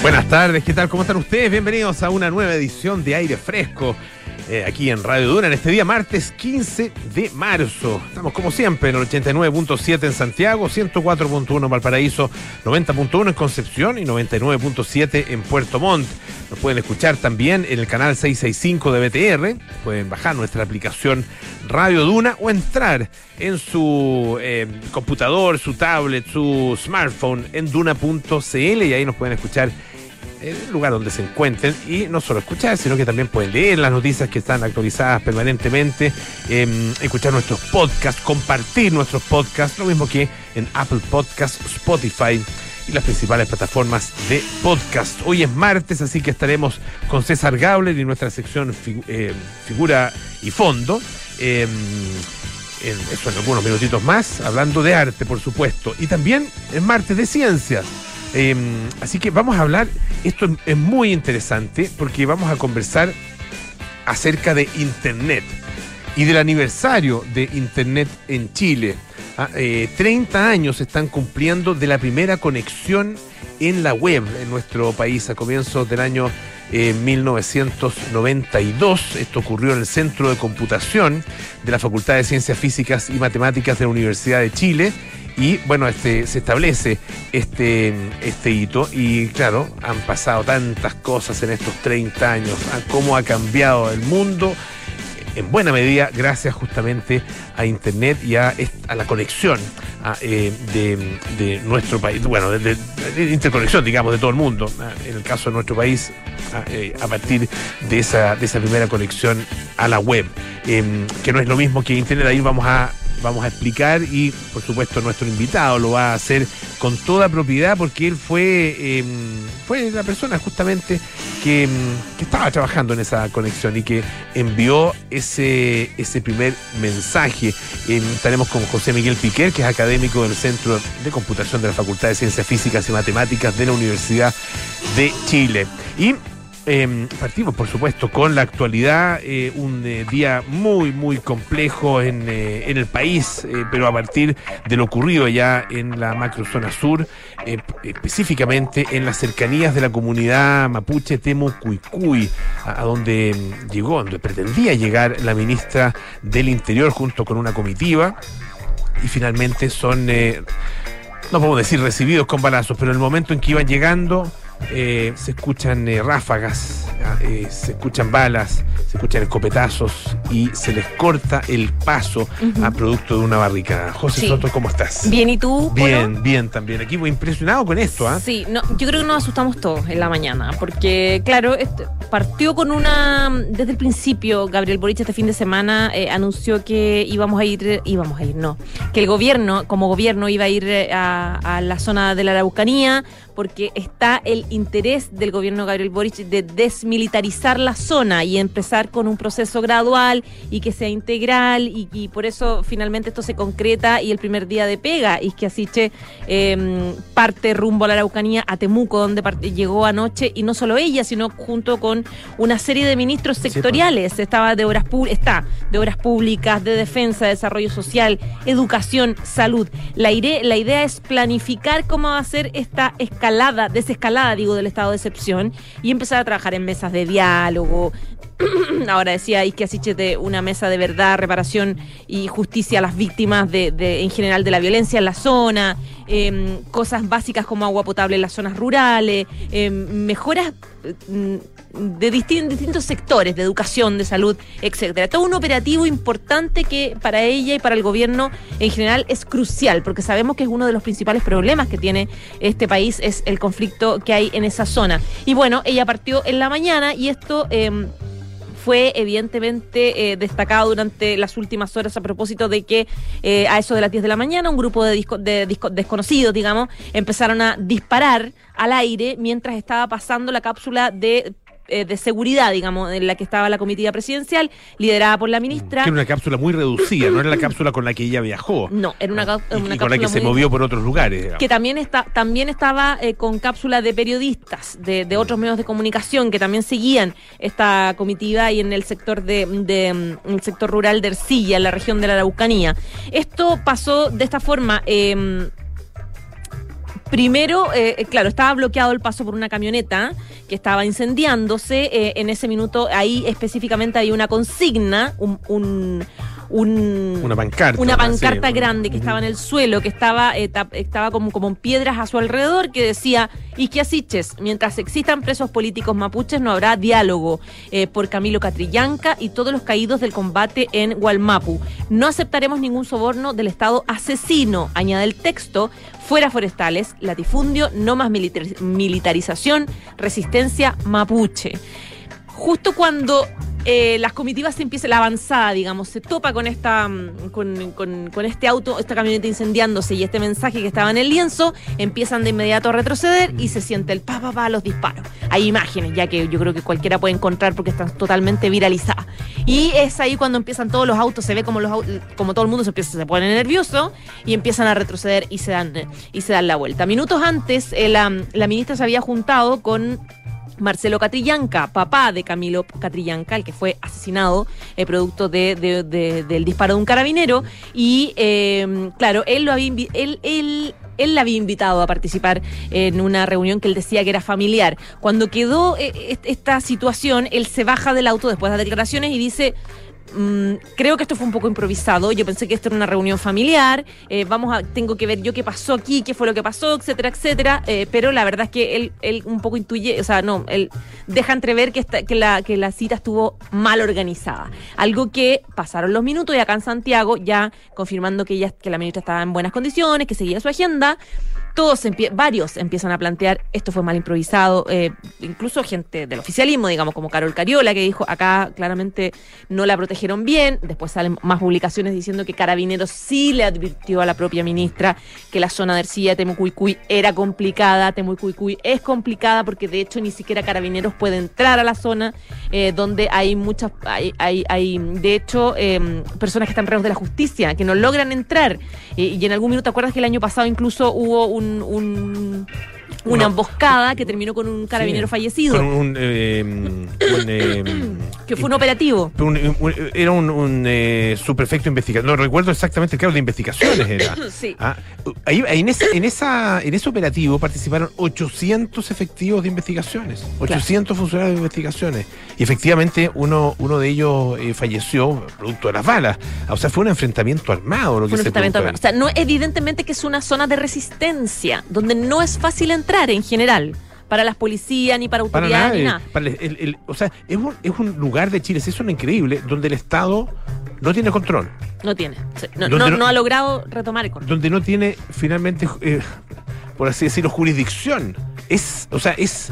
Buenas tardes, ¿qué tal? ¿Cómo están ustedes? Bienvenidos a una nueva edición de Aire Fresco. Eh, aquí en Radio Duna en este día martes 15 de marzo. Estamos como siempre en el 89.7 en Santiago, 104.1 en Valparaíso, 90.1 en Concepción y 99.7 en Puerto Montt. Nos pueden escuchar también en el canal 665 de BTR. Pueden bajar nuestra aplicación Radio Duna o entrar en su eh, computador, su tablet, su smartphone en duna.cl y ahí nos pueden escuchar el lugar donde se encuentren y no solo escuchar, sino que también pueden leer las noticias que están actualizadas permanentemente, eh, escuchar nuestros podcasts, compartir nuestros podcasts, lo mismo que en Apple Podcasts, Spotify y las principales plataformas de podcast. Hoy es martes, así que estaremos con César Gabler y nuestra sección eh, figura y fondo. Eh, en, eso en algunos minutitos más, hablando de arte, por supuesto. Y también es martes de ciencias. Eh, así que vamos a hablar, esto es- muy interesante porque vamos a conversar acerca de Internet y del aniversario de Internet en Chile. Ah, eh, 30 años se están cumpliendo de la primera conexión en la web en nuestro país a comienzos del año eh, 1992. Esto ocurrió en el Centro de Computación de la Facultad de Ciencias Físicas y Matemáticas de la Universidad de Chile. Y bueno, este, se establece este, este hito y claro, han pasado tantas cosas en estos 30 años, cómo ha cambiado el mundo, en buena medida gracias justamente a Internet y a, la conexión eh, de, nuestro país, bueno, de, interconexión, digamos, de todo el mundo, ah, en el caso de nuestro país, a, eh, a partir de esa, de esa primera conexión a la web, em, que no es lo mismo que Internet, ahí vamos a vamos a explicar y por supuesto nuestro invitado lo va a hacer con toda propiedad porque él fue em, fue la persona justamente que, em, que estaba trabajando en esa conexión y que envió ese, ese primer mensaje. Em, estaremos con José Miguel Piquer, que es académico del Centro de Computación de la Facultad de Ciencias Físicas y Matemáticas de la Universidad de Chile. Y eh, partimos, por supuesto, con la actualidad, eh, un eh, día muy, muy complejo en, eh, en el país, pero a partir de lo ocurrido ya en la macrozona sur, específicamente en las cercanías de la comunidad mapuche Temucuicuy, a, a donde mm, llegó, donde pretendía llegar la ministra del Interior junto con una comitiva, y finalmente son, no podemos decir recibidos con balazos, pero en el momento en que iban llegando, eh, se escuchan eh, ráfagas, eh, se escuchan balas, se escuchan escopetazos y se les corta el paso a producto de una barricada. José Sí. Soto, ¿cómo estás? Bien, ¿y tú? Bien, Polo? bien también. Aquí muy impresionado con esto, ¿ah? Sí, no, yo creo que nos asustamos todos en la mañana, porque claro, partió con una, desde el principio, Gabriel Boric este fin de semana eh, anunció que íbamos a ir, íbamos a ir, no, que el gobierno, como gobierno, iba a ir a, a la zona de la Araucanía, porque está el interés del gobierno Gabriel Boric de desmilitarizar la zona y empezar con un proceso gradual y que sea integral y, y por eso finalmente esto se concreta y el primer día de pega y que Asiche eh, parte rumbo a la Araucanía, a Temuco, donde part- llegó anoche y no solo ella, sino junto con una serie de ministros pues. sectoriales. Estaba de obras está de obras públicas, de defensa, desarrollo social, educación, salud. La, la idea es planificar cómo va a ser esta escalada, desescalada, digo, del estado de excepción y empezar a trabajar en mesas de diálogo. Ahora decía Isque Asiche de una mesa de verdad, reparación y justicia a las víctimas de, de- en general de la violencia en la zona, em, cosas básicas como agua potable en las zonas rurales, em, mejoras mm, de distin- distintos sectores, de educación, de salud, etcétera. Todo un operativo importante que para ella y para el gobierno en general es crucial, porque sabemos que es uno de los principales problemas que tiene este país, es el conflicto que hay en esa zona. Y bueno, ella partió en la mañana y esto... em, fue evidentemente eh, destacado durante las últimas horas a propósito de que eh, a eso de las 10 de la mañana un grupo de, disco- de disco- desconocidos, digamos, empezaron a disparar al aire mientras estaba pasando la cápsula de eh, de seguridad, digamos, en la que estaba la comitiva presidencial, liderada por la ministra. Que era una cápsula muy reducida, no era la cápsula con la que ella viajó. No, era una, Y- una y, con la que cápsula se movió por otros lugares. digamos. que también está también estaba eh, con cápsula de periodistas de, de otros medios de comunicación que también seguían esta comitiva y en el sector de, de, mm, en el sector rural de Ercilla, en la región de la Araucanía. Esto pasó de esta forma. eh, Primero, eh, claro, estaba bloqueado el paso por una camioneta que estaba incendiándose. Eh, en ese minuto, ahí específicamente hay una consigna, un, un, un- Una pancarta. una ¿no? pancarta Sí. grande que estaba en el suelo, que estaba, eh, tap- estaba como, como en piedras a su alrededor, que decía, Isquiasiches, mientras existan presos políticos mapuches no habrá diálogo eh, por Camilo Catrillanca y todos los caídos del combate en Gualmapu. No aceptaremos ningún soborno del Estado asesino, añade el texto, fuera forestales, latifundio, no más militar- militarización, resistencia mapuche justo cuando eh, las comitivas se empieza la avanzada, digamos, se topa con esta mm, con, con- este auto, esta camioneta incendiándose y este mensaje que estaba en el lienzo, empiezan de inmediato a retroceder y se siente el pa pa pa los disparos. Hay imágenes ya que yo creo que cualquiera puede encontrar porque están totalmente viralizadas. Y es ahí cuando empiezan todos los autos, se ve como los como todo el mundo se empieza se pone nervioso y empiezan a retroceder y se dan y se dan la vuelta. Minutos antes eh, la ministra se había juntado con Marcelo Catrillanca, papá de Camilo Catrillanca, el que fue asesinado eh, producto de, de- de- del disparo de un carabinero. Y eh, claro, él lo había él, él, él la había invitado a participar en una reunión que él decía que era familiar. Cuando quedó eh, est- esta situación, él se baja del auto después de las declaraciones y dice. "Mm, creo que esto fue un poco improvisado. Yo pensé que esto era una reunión familiar. eh, vamos a, tengo que ver yo qué pasó aquí, qué fue lo que pasó, etcétera, etcétera. eh, pero la verdad es que él, él un poco intuye, o sea, no, él deja entrever que, esta- que, la, que la cita estuvo mal organizada. Algo que pasaron los minutos y acá en Santiago, ya confirmando que, ella, que la ministra estaba en buenas condiciones, que seguía su agenda. Todos, varios empiezan a plantear, esto fue mal improvisado, eh, incluso gente del oficialismo, digamos, como Carol Cariola, que dijo, acá claramente no la protegieron bien, después salen más publicaciones diciendo que Carabineros sí le advirtió a la propia ministra que la zona de Ercilla, Temucuicuy, era complicada, Temucuicuy es complicada porque de hecho ni siquiera Carabineros puede entrar a la zona eh, donde hay muchas, hay, hay, hay de hecho eh, personas que están reos de la justicia, que no logran entrar. Y en algún minuto, ¿te acuerdas que el año pasado incluso hubo un, un- una Una- emboscada que terminó con un carabinero Sí. fallecido? Con un, eh, un, eh, que fue un operativo. un- un- era un, eh, subprefecto investigador. No recuerdo exactamente el cargo de investigaciones era. Sí. Ah, ahí, en, ese, en, esa, en ese operativo participaron 800 efectivos de investigaciones, 800 funcionarios de investigaciones. Y efectivamente uno, uno de ellos eh, falleció producto de las balas. O sea, fue un enfrentamiento armado lo que Fue un se enfrentamiento armado. O sea, no, evidentemente que es una zona de resistencia, donde no es fácil entrar en general, para las policías, ni para autoridades, ni nada. para el- el- el- o sea, es un, es un lugar de Chile, es un increíble, donde el Estado no tiene control, No tiene. Sí, No, ¿Dónde no- no- no ha logrado retomar el control. donde no tiene finalmente, eh, por así decirlo, jurisdicción. Es, o sea, es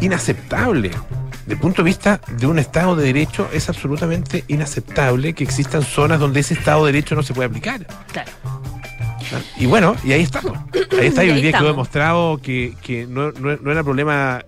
inaceptable. Desde el punto de vista de un Estado de Derecho, es absolutamente inaceptable que existan zonas donde ese Estado de Derecho no se puede aplicar. Claro. Y bueno, y ahí estamos. Ahí está, y hoy día quedó demostrado que, que no, no- no era problema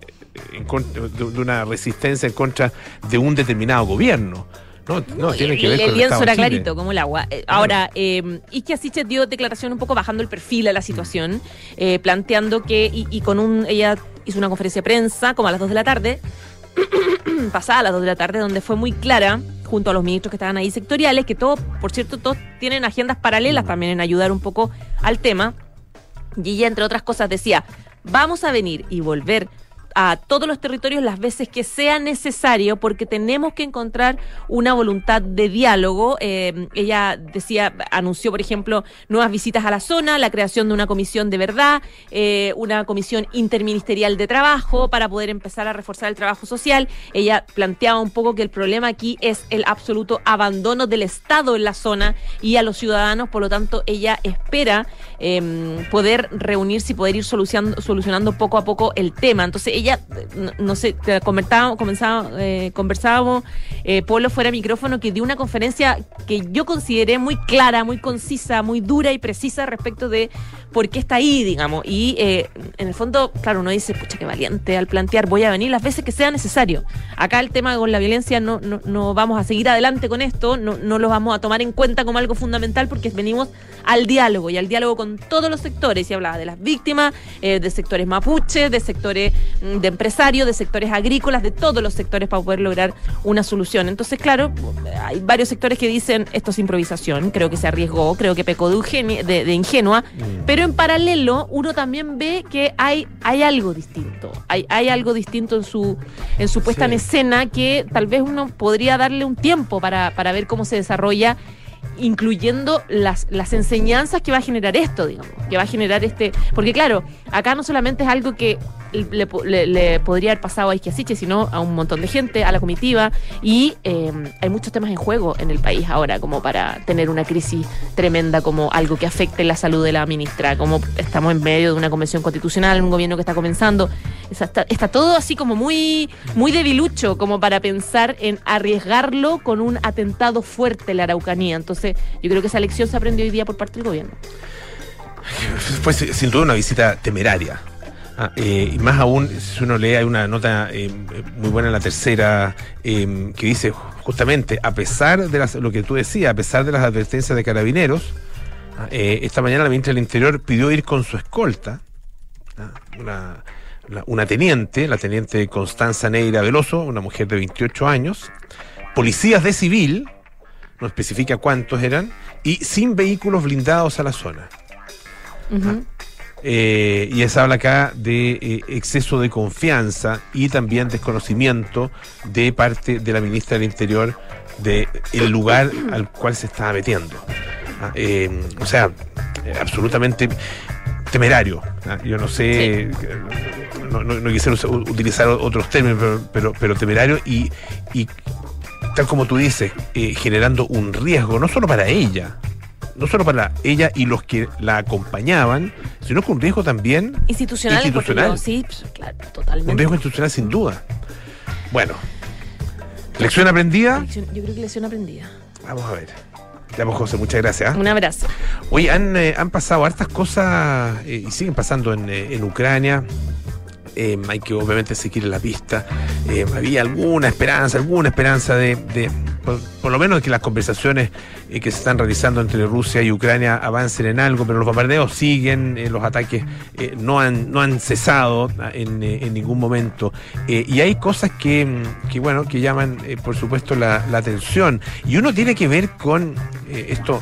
en contra- de, de una resistencia en contra de un determinado gobierno. No, no, tiene que ver el con el lienzo era Chile. clarito, como el agua. Eh, ahora, eh, Isquia Siches dio declaración un poco bajando el perfil a la situación, eh, planteando que, y, y con un, ella hizo una conferencia de prensa como a las 2 de la tarde, pasada a las 2 de la tarde, donde fue muy clara, junto a los ministros que estaban ahí sectoriales, que todos, por cierto, todos tienen agendas paralelas también en ayudar un poco al tema. Y ella, entre otras cosas, decía, vamos a venir y volver a todos los territorios las veces que sea necesario porque tenemos que encontrar una voluntad de diálogo. Eh, ella decía, anunció, por ejemplo, nuevas visitas a la zona, la creación de una comisión de verdad, eh, una comisión interministerial de trabajo para poder empezar a reforzar el trabajo social. Ella planteaba un poco que el problema aquí es el absoluto abandono del Estado en la zona y a los ciudadanos, por lo tanto, ella espera eh, poder reunirse y poder ir solucionando, solucionando poco a poco el tema. Entonces ella, eh, no, sé, comentábamos, comenzaba, eh, conversábamos, eh, Polo fuera micrófono, que dio una conferencia que yo consideré muy clara, muy concisa, muy dura y precisa respecto de por qué está ahí, digamos. Y eh, en el fondo, claro, uno dice, pucha, qué valiente al plantear, voy a venir las veces que sea necesario. Acá el tema con la violencia no, no, no vamos a seguir adelante con esto, no, no lo vamos a tomar en cuenta como algo fundamental porque venimos al diálogo y al diálogo con todos los sectores. Y hablaba de las víctimas, eh, de sectores mapuches, de sectores de empresarios, de sectores agrícolas, de todos los sectores para poder lograr una solución. Entonces, claro, hay varios sectores que dicen esto es improvisación, creo que se arriesgó, creo que pecó de, de, ingenua, mm. pero en paralelo uno también ve que hay, hay algo distinto, hay, hay algo distinto en su, en su puesta en escena que tal vez uno podría darle un tiempo para, para ver cómo se desarrolla incluyendo las, las enseñanzas que va a generar esto, digamos, que va a generar este, porque claro, acá no solamente es algo que le, podría haber pasado a Isquiasiche, sino a un montón de gente, a la comitiva, y em, hay muchos temas en juego en el país ahora, como para tener una crisis tremenda, como algo que afecte la salud de la ministra, como estamos en medio de una convención constitucional, un gobierno que está comenzando, está, todo así como muy, muy debilucho, como para pensar en arriesgarlo con un atentado fuerte la Araucanía. Entonces, yo creo que esa lección se aprendió hoy día por parte del gobierno. Pues sin duda una visita temeraria. Ah, eh, y más aún, si uno lee, hay una nota eh, muy buena en la tercera eh, que dice justamente, a pesar de lo que tú decías, a pesar de las advertencias de carabineros, ah, esta mañana la ministra del Interior pidió ir con su escolta, ah, una teniente, la teniente Constanza Neira Veloso, una mujer de 28 años, policías de civil, no especifica cuántos eran, y sin vehículos blindados a la zona. Eh, y se habla acá de eh, exceso de confianza y también desconocimiento de parte de la ministra del Interior del el lugar al cual se estaba metiendo. Ah, eh, o sea, absolutamente temerario. Ah, yo no sé, no, no, quisiera utilizar otros términos, pero, pero, temerario y, y, tal como tú dices, generando un riesgo, no solo para ella, no solo para ella y los que la acompañaban, sino con un riesgo también institucional. institucional. sí, pues, claro, totalmente. Un riesgo institucional sin duda. Bueno, lección aprendida. yo creo que lección aprendida. Vamos a ver. Ya, pues, José, muchas gracias. ¿ah? Un abrazo. Hoy han, eh, han pasado hartas cosas eh, y siguen pasando en, eh, en Ucrania. Hay que obviamente seguir la pista. había alguna esperanza, alguna esperanza de por, lo menos que las conversaciones eh, que se están realizando entre Rusia y Ucrania avancen en algo, pero los bombardeos siguen, eh, los ataques eh, no, han, no han cesado ah, en, ningún momento. y hay cosas que, bueno, que llaman, por supuesto, la, atención. Y uno tiene que ver con esto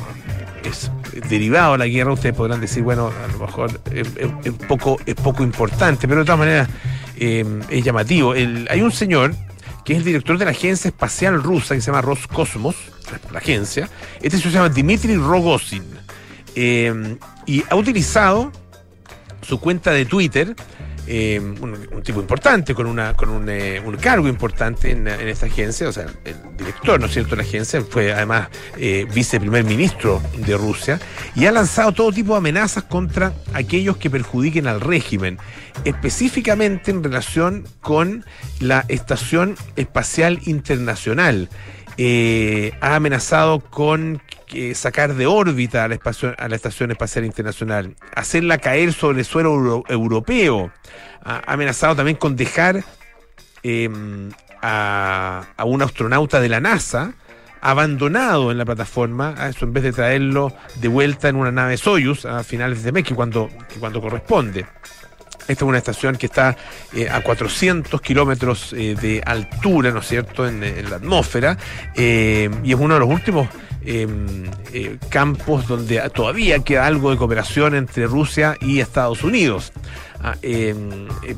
es derivado de la guerra, ustedes podrán decir, bueno, a lo mejor es, poco, es poco importante, pero de todas maneras es llamativo. hay un señor que es el director de la agencia espacial rusa que se llama Roscosmos, la agencia. Este se llama Dmitry Rogozin. Eh, y ha utilizado su cuenta de Twitter eh, un, tipo importante, con, una, con un, eh, cargo importante en, esta agencia, o sea, el director, ¿no es cierto?, de la agencia, fue además eh, viceprimer ministro de Rusia, y ha lanzado todo tipo de amenazas contra aquellos que perjudiquen al régimen, específicamente en relación con la Estación Espacial Internacional. ha amenazado con sacar de órbita a la, Estación Espacial Internacional, hacerla caer sobre el suelo europeo. Ha amenazado también con dejar em, a, un astronauta de la NASA abandonado en la plataforma, eso en vez de traerlo de vuelta en una nave Soyuz a finales de mes, que cuando, cuando corresponde. Esta es una estación que está eh, a 400 kilómetros eh, de altura, ¿no es cierto?, en, la atmósfera, eh, y es uno de los últimos Em, eh, campos donde todavía queda algo de cooperación entre Rusia y Estados Unidos. Ah, em, eh,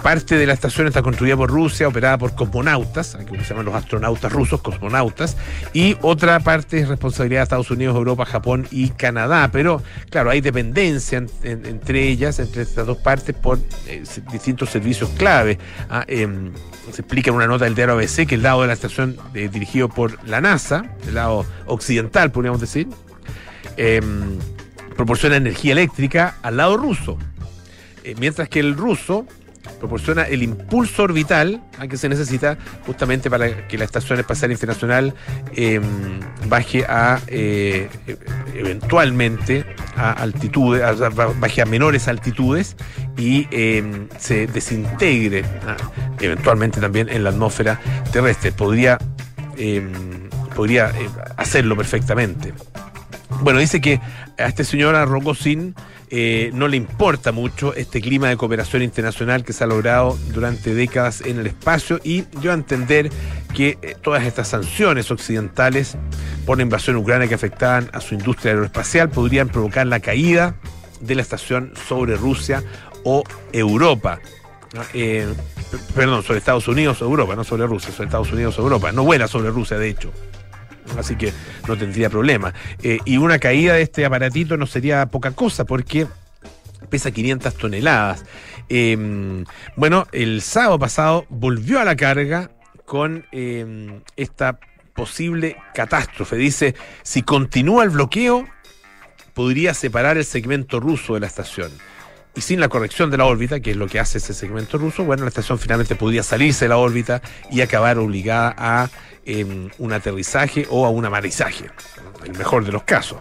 parte de la estación está construida por Rusia, operada por cosmonautas, que se llaman los astronautas rusos, cosmonautas, y otra parte es responsabilidad de Estados Unidos, Europa, Japón y Canadá. Pero claro, hay dependencia entre ellas, entre estas dos partes, por eh, distintos servicios clave. Ah, em, se explica en una nota del diario ABC que el lado de la estación dirigido por la NASA, el lado occidental, podríamos decir, proporciona energía eléctrica al lado ruso. Eh, mientras que el ruso proporciona el impulso orbital que se necesita justamente para que la Estación Espacial Internacional em, baje a eh, eventualmente a altitudes, baje a menores altitudes y em, se desintegre ah, eventualmente también en la atmósfera terrestre. Podría, em, podría eh, hacerlo perfectamente. Bueno, dice que a este señor, a Rogozin, eh, no le importa mucho este clima de cooperación internacional que se ha logrado durante décadas en el espacio y dio a entender que eh, todas estas sanciones occidentales por la invasión ucraniana que afectaban a su industria aeroespacial podrían provocar la caída de la estación sobre Rusia o Europa. Eh, perdón, sobre Estados Unidos o Europa, no sobre Rusia, sobre Estados Unidos o Europa. No vuela sobre Rusia, de hecho. Así que no tendría problema. Eh, y una caída de este aparatito no sería poca cosa porque pesa 500 toneladas. Em, bueno, el sábado pasado volvió a la carga con em, esta posible catástrofe. Dice, si continúa el bloqueo, podría separar el segmento ruso de la estación y sin la corrección de la órbita, que es lo que hace ese segmento ruso, bueno, la estación finalmente podría salirse de la órbita y acabar obligada a em, un aterrizaje o a un amarizaje, el mejor de los casos.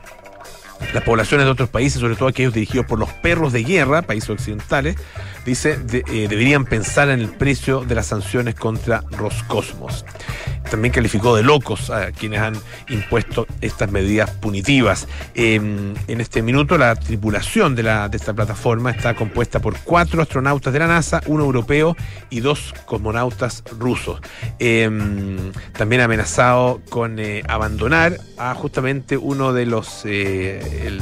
Las poblaciones de otros países, sobre todo aquellos dirigidos por los perros de guerra, países occidentales, dice, eh, deberían pensar en el precio de las sanciones contra Roscosmos también calificó de locos a quienes han impuesto estas medidas punitivas. en este minuto, la tripulación de, esta plataforma está compuesta por cuatro astronautas de la NASA, uno europeo y dos cosmonautas rusos. Em, también amenazado con eh, abandonar a justamente uno de los eh,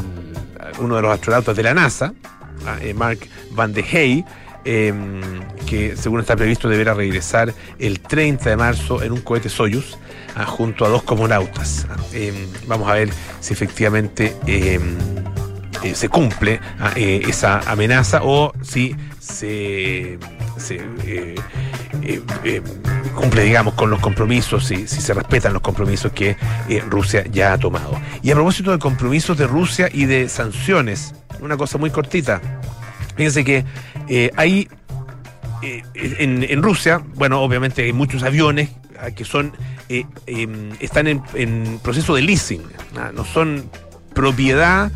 uno de los astronautas de la NASA, Mark Van de Hey Em, que según está previsto deberá regresar el 30 de marzo en un cohete Soyuz ah, junto a dos cosmonautas. Em, vamos a ver si efectivamente em, eh, se cumple ah, eh, esa amenaza o si se, eh, cumple, digamos, con los compromisos, si, si se respetan los compromisos que Rusia ya ha tomado. Y a propósito de compromisos de Rusia y de sanciones, una cosa muy cortita. Fíjense que hay eh, en, Rusia, bueno, obviamente hay muchos aviones ah, que son eh, em, están en, proceso de leasing, ah, no son propiedad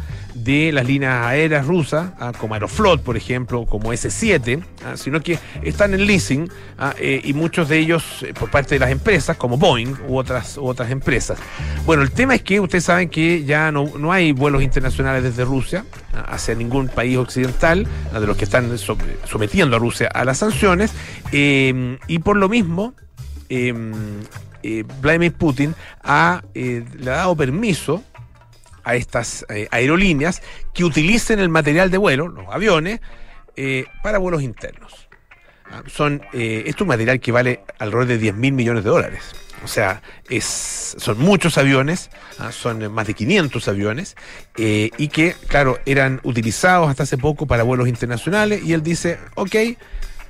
de las líneas aéreas rusas, ah, como Aeroflot, por ejemplo, como S7, ah, sino que están en leasing ah, eh, y muchos de ellos eh, por parte de las empresas, como Boeing u otras, otras empresas. Bueno, el tema es que ustedes saben que ya no, no hay vuelos internacionales desde Rusia hacia ningún país occidental, de los que están sometiendo a Rusia a las sanciones, eh, y por lo mismo, Vladimir Putin ha, le ha dado permiso a estas eh, aerolíneas que utilicen el material de vuelo, los aviones, eh, para vuelos internos. Ah, son, eh, esto es un material que vale alrededor de 10 mil millones de dólares. O sea, es, son muchos aviones, ah, son más de 500 aviones, y que, claro, eran utilizados hasta hace poco para vuelos internacionales, y él dice, ok,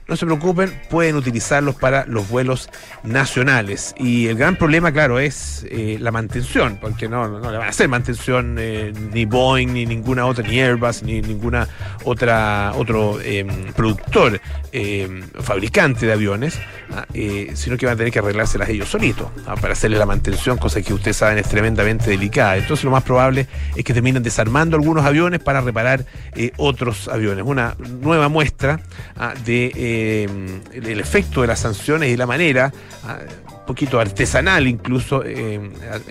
no se preocupen, pueden utilizarlos para los vuelos nacionales. Y el gran problema, claro, es eh, la mantención, porque no, no, le van a hacer mantención eh, ni Boeing, ni ninguna otra, ni Airbus, ni ninguna otra otro em, productor, em, fabricante de aviones, ah, eh, sino que van a tener que arreglárselas ellos solitos ah, para hacerle la mantención, cosa que ustedes saben es tremendamente delicada. Entonces lo más probable es que terminen desarmando algunos aviones para reparar otros aviones. Una nueva muestra ah, de el, efecto de las sanciones y la manera, ah, un poquito artesanal incluso, eh,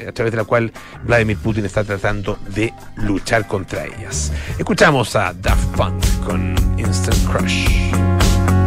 a, través de la cual Vladimir Putin está tratando de luchar contra ellas. Escuchamos a Daft Punk con Instant Crush.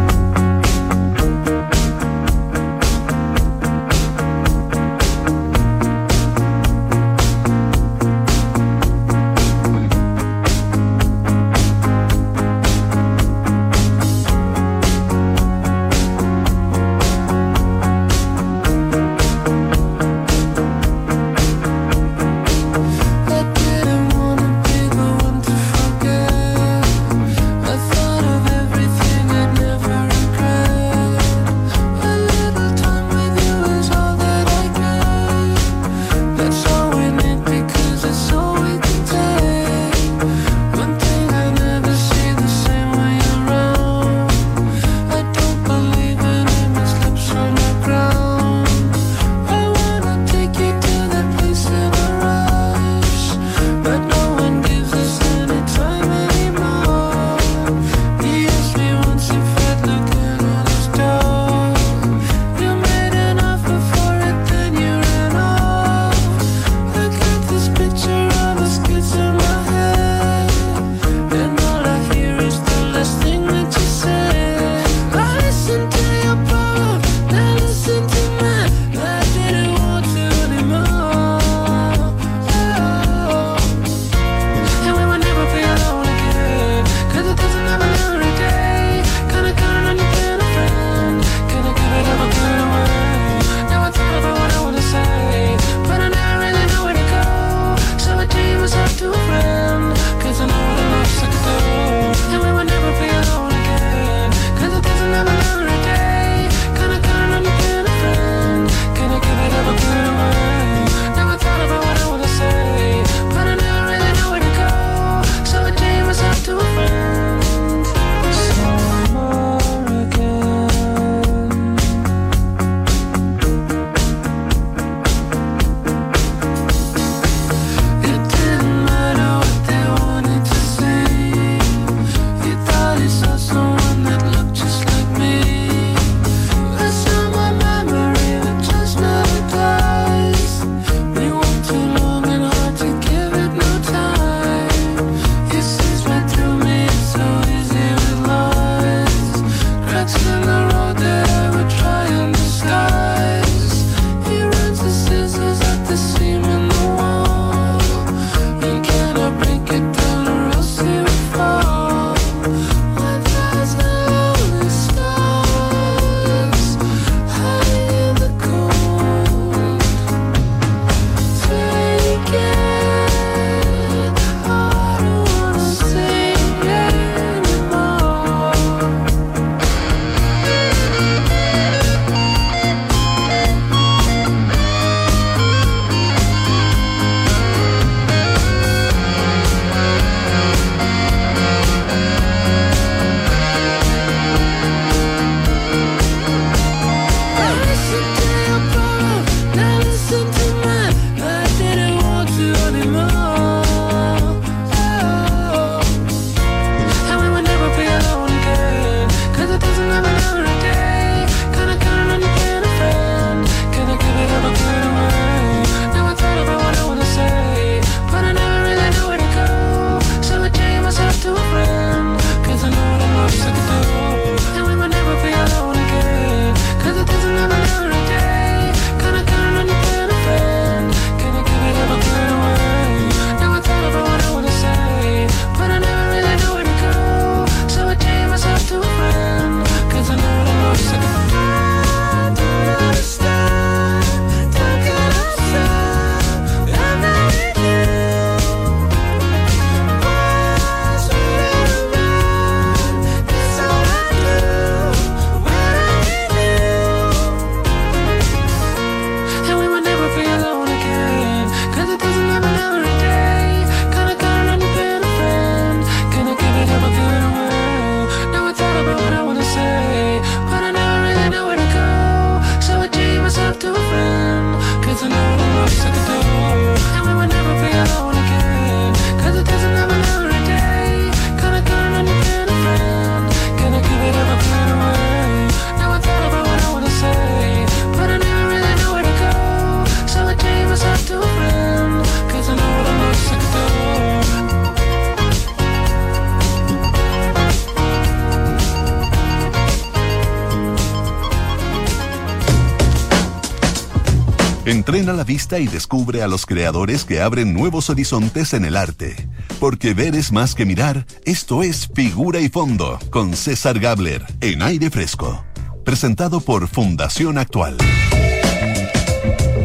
Y descubre a los creadores que abren nuevos horizontes en el arte. Porque ver es más que mirar, esto es Figura y Fondo, con César Gabler, en aire fresco. Presentado por Fundación Actual.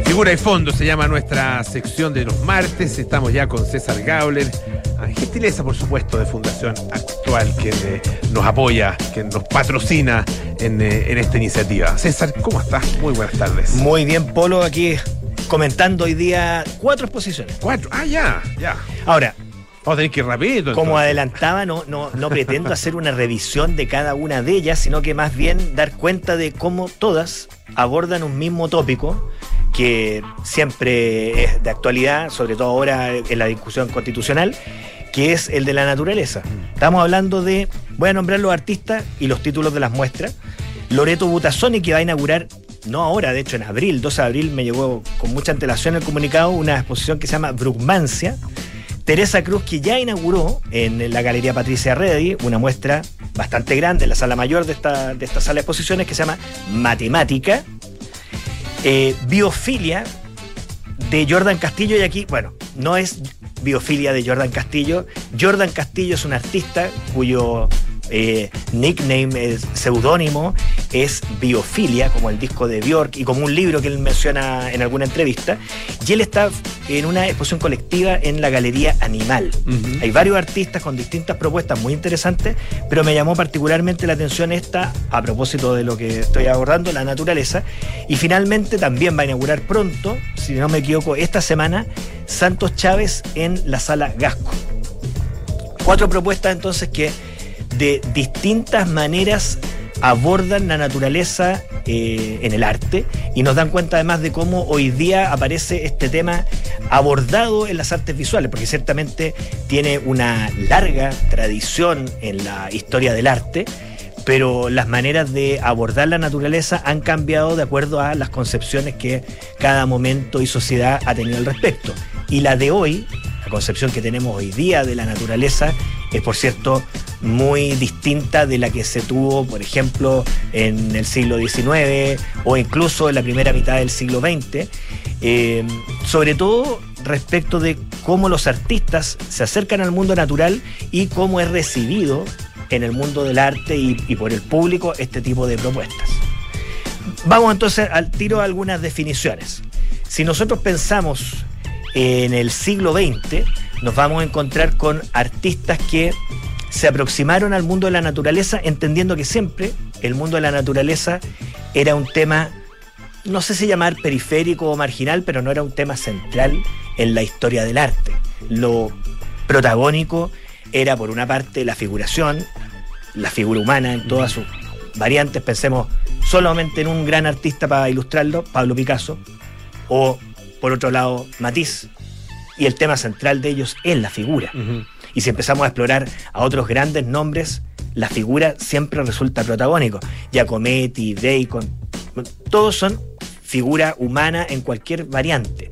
Figura y Fondo se llama nuestra sección de los martes. Estamos ya con César Gabler. Gentileza, por supuesto, de Fundación Actual, que eh, nos apoya, que nos patrocina en, eh, en esta iniciativa. César, ¿cómo estás? Muy buenas tardes. Muy bien, Polo, aquí comentando hoy día cuatro exposiciones. Cuatro. Ah, ya, ya. Ahora, Vamos a tener que ir rápido. como adelantaba, no, no, no pretendo hacer una revisión de cada una de ellas, sino que más bien dar cuenta de cómo todas abordan un mismo tópico que siempre es de actualidad, sobre todo ahora en la discusión constitucional, que es el de la naturaleza. Estamos hablando de, voy a nombrar los artistas y los títulos de las muestras. Loreto Butazzoni, que va a inaugurar, no ahora, de hecho en abril, 12 de abril, me llegó con mucha antelación el comunicado, una exposición que se llama Brugmancia. Teresa Cruz, que ya inauguró en la Galería Patricia Reddy una muestra bastante grande en la sala mayor de esta, de sala de exposiciones que se llama Matemática. Eh, biofilia de Jordan Castillo y aquí, bueno, no es biofilia de Jordan Castillo. Jordan Castillo es un artista cuyo eh, nickname, es seudónimo, es Biofilia, como el disco de Bjork y como un libro que él menciona en alguna entrevista. Y él está en una exposición colectiva en la Galería Animal. Hay varios artistas con distintas propuestas muy interesantes, pero me llamó particularmente la atención esta, a propósito de lo que estoy abordando, la naturaleza. Y finalmente también va a inaugurar pronto, si no me equivoco, esta semana, Santos Chávez en la sala Gasco. Cuatro propuestas entonces que de distintas maneras abordan la naturaleza eh, en el arte y nos dan cuenta además de cómo hoy día aparece este tema abordado en las artes visuales, porque ciertamente tiene una larga tradición en la historia del arte, pero las maneras de abordar la naturaleza han cambiado de acuerdo a las concepciones que cada momento y sociedad ha tenido al respecto. Y la de hoy, la concepción que tenemos hoy día de la naturaleza, es por cierto muy distinta de la que se tuvo, por ejemplo, en el siglo XIX o incluso en la primera mitad del siglo XX, eh, sobre todo respecto de cómo los artistas se acercan al mundo natural y cómo es recibido en el mundo del arte y, por el público este tipo de propuestas. Vamos entonces al tiro a algunas definiciones. Si nosotros pensamos en el siglo XX, nos vamos a encontrar con artistas que se aproximaron al mundo de la naturaleza entendiendo que siempre el mundo de la naturaleza era un tema, no sé si llamar periférico o marginal, pero no era un tema central en la historia del arte. Lo protagónico era por una parte la figuración, la figura humana en todas sus variantes, pensemos solamente en un gran artista para ilustrarlo, Pablo Picasso, o por otro lado Matisse, y el tema central de ellos es la figura. Y si empezamos a explorar a otros grandes nombres, la figura siempre resulta protagónico. Giacometti, Bacon, todos son figura humana en cualquier variante.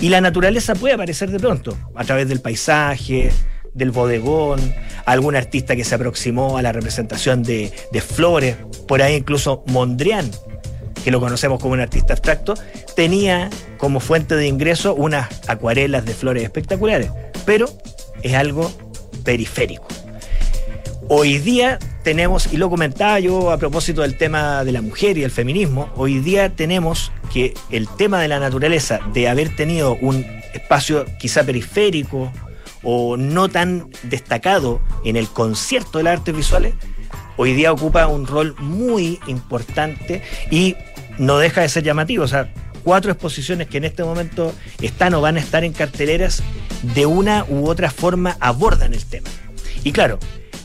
Y la naturaleza puede aparecer de pronto, a través del paisaje, del bodegón, algún artista que se aproximó a la representación de, de flores, por ahí incluso Mondrian, que lo conocemos como un artista abstracto, tenía como fuente de ingreso unas acuarelas de flores espectaculares, pero es algo periférico. Hoy día tenemos, y lo comentaba yo a propósito del tema de la mujer y el feminismo, hoy día tenemos que el tema de la naturaleza, de haber tenido un espacio quizá periférico o no tan destacado en el concierto de las artes visuales, hoy día ocupa un rol muy importante y no deja de ser llamativo. O sea, cuatro exposiciones que en este momento están o van a estar en carteleras, de una u otra forma abordan el tema. Y claro,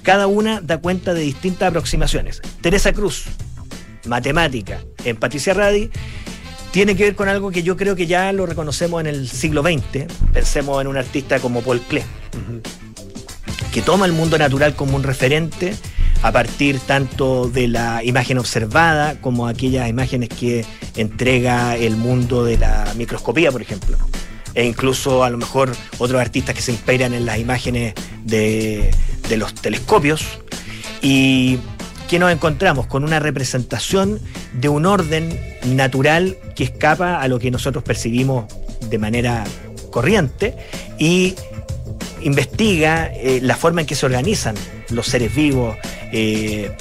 cada una da cuenta de distintas aproximaciones. Teresa Cruz, matemática, en Patricia Radi, tiene que ver con algo que yo creo que ya lo reconocemos en el siglo XX. Pensemos en un artista como Paul Klee, que toma el mundo natural como un referente a partir tanto de la imagen observada como aquellas imágenes que entrega el mundo de la microscopía, por ejemplo. E incluso a lo mejor otros artistas que se inspiran en las imágenes de, de los telescopios y ¿qué nos encontramos? Con una representación de un orden natural que escapa a lo que nosotros percibimos de manera corriente y investiga eh, la forma en que se organizan los seres vivos, eh,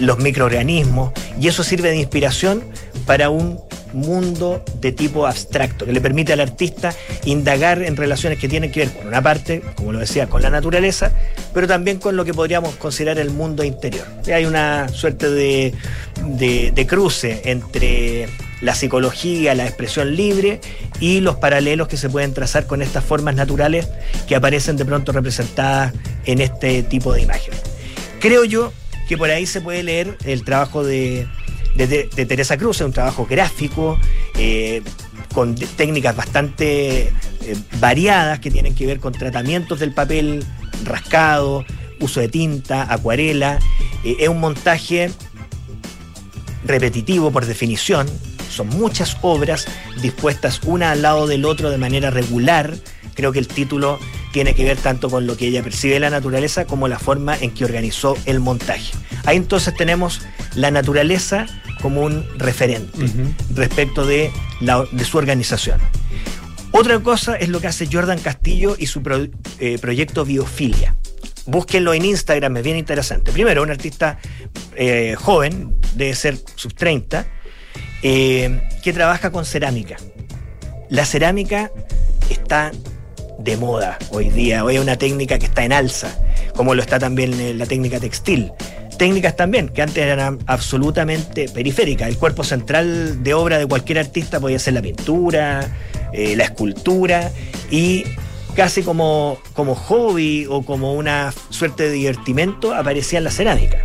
los microorganismos, y eso sirve de inspiración para un mundo de tipo abstracto, que le permite al artista indagar en relaciones que tienen que ver con una parte, como lo decía, con la naturaleza, pero también con lo que podríamos considerar el mundo interior. Hay una suerte de, de, de cruce entre la psicología, la expresión libre y los paralelos que se pueden trazar con estas formas naturales que aparecen de pronto representadas en este tipo de imágenes. Creo yo que por ahí se puede leer el trabajo de, Teresa Cruz, es un trabajo gráfico, eh, con técnicas bastante eh, variadas que tienen que ver con tratamientos del papel rascado, uso de tinta, acuarela. Eh, es un montaje repetitivo por definición, son muchas obras dispuestas una al lado del otro de manera regular. Creo que el título tiene que ver tanto con lo que ella percibe de la naturaleza como la forma en que organizó el montaje. Ahí entonces tenemos la naturaleza como un referente uh -huh. respecto de, la, de, su organización. Otra cosa es lo que hace Jordan Castillo y su pro, eh, proyecto Biofilia. Búsquenlo en Instagram, es bien interesante. Primero, un artista eh, joven, debe ser sub 30, eh, que trabaja con cerámica. La cerámica está de moda hoy día, hoy es una técnica que está en alza, como lo está también la técnica textil. Técnicas también que antes eran absolutamente periféricas. El cuerpo central de obra de cualquier artista podía ser la pintura, eh, la escultura y casi como, como hobby o como una suerte de divertimento aparecía la cerámica.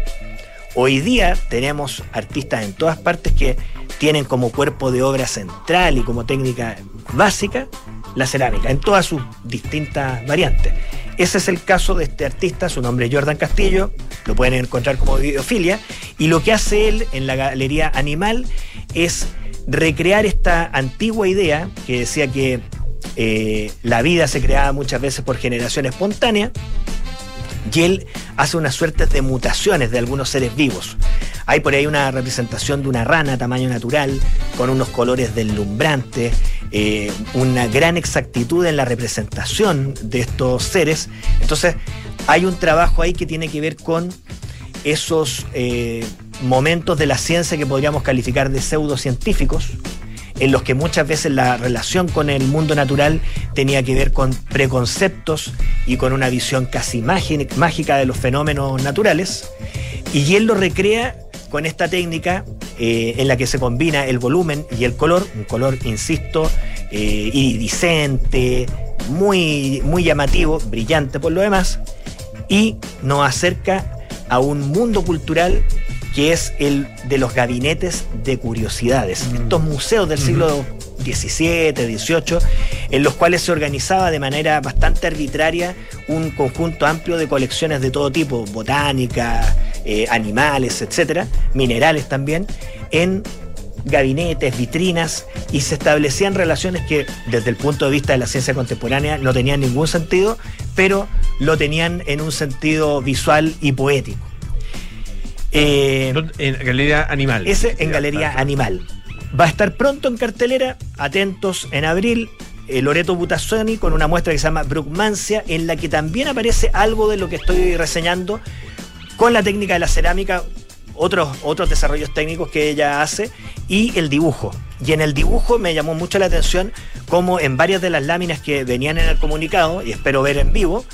Hoy día tenemos artistas en todas partes que tienen como cuerpo de obra central y como técnica básica la cerámica, en todas sus distintas variantes. Ese es el caso de este artista, su nombre es Jordan Castillo, lo pueden encontrar como Videofilia, y lo que hace él en la galería Animal es recrear esta antigua idea que decía que eh, la vida se creaba muchas veces por generación espontánea, y él hace una suerte de mutaciones de algunos seres vivos. Hay por ahí una representación de una rana tamaño natural, con unos colores deslumbrantes, eh, una gran exactitud en la representación de estos seres. Entonces, hay un trabajo ahí que tiene que ver con esos eh, momentos de la ciencia que podríamos calificar de pseudocientíficos, en los que muchas veces la relación con el mundo natural tenía que ver con preconceptos y con una visión casi mágica de los fenómenos naturales. Y él lo recrea con esta técnica eh, en la que se combina el volumen y el color, un color, insisto, eh, iridiscente, muy, muy llamativo, brillante por lo demás, y nos acerca a un mundo cultural que es el de los gabinetes de curiosidades, mm. estos museos del siglo XVII, XVIII, en los cuales se organizaba de manera bastante arbitraria un conjunto amplio de colecciones de todo tipo, botánica, eh, animales, etcétera, minerales también, en gabinetes, vitrinas, y se establecían relaciones que desde el punto de vista de la ciencia contemporánea no tenían ningún sentido, pero lo tenían en un sentido visual y poético. Eh, en Galería Animal. Ese en Galería Animal. Va a estar pronto en cartelera, atentos en abril. Eh, Loreto Butazzoni con una muestra que se llama Bruckmancia, en la que también aparece algo de lo que estoy reseñando con la técnica de la cerámica, otros, otros desarrollos técnicos que ella hace y el dibujo. Y en el dibujo me llamó mucho la atención como en varias de las láminas que venían en el comunicado, y espero ver en vivo,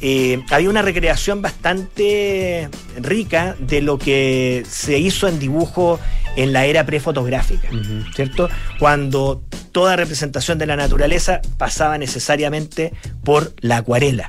eh, había una recreación bastante rica de lo que se hizo en dibujo en la era prefotográfica, uh -huh. ¿cierto? Cuando toda representación de la naturaleza pasaba necesariamente por la acuarela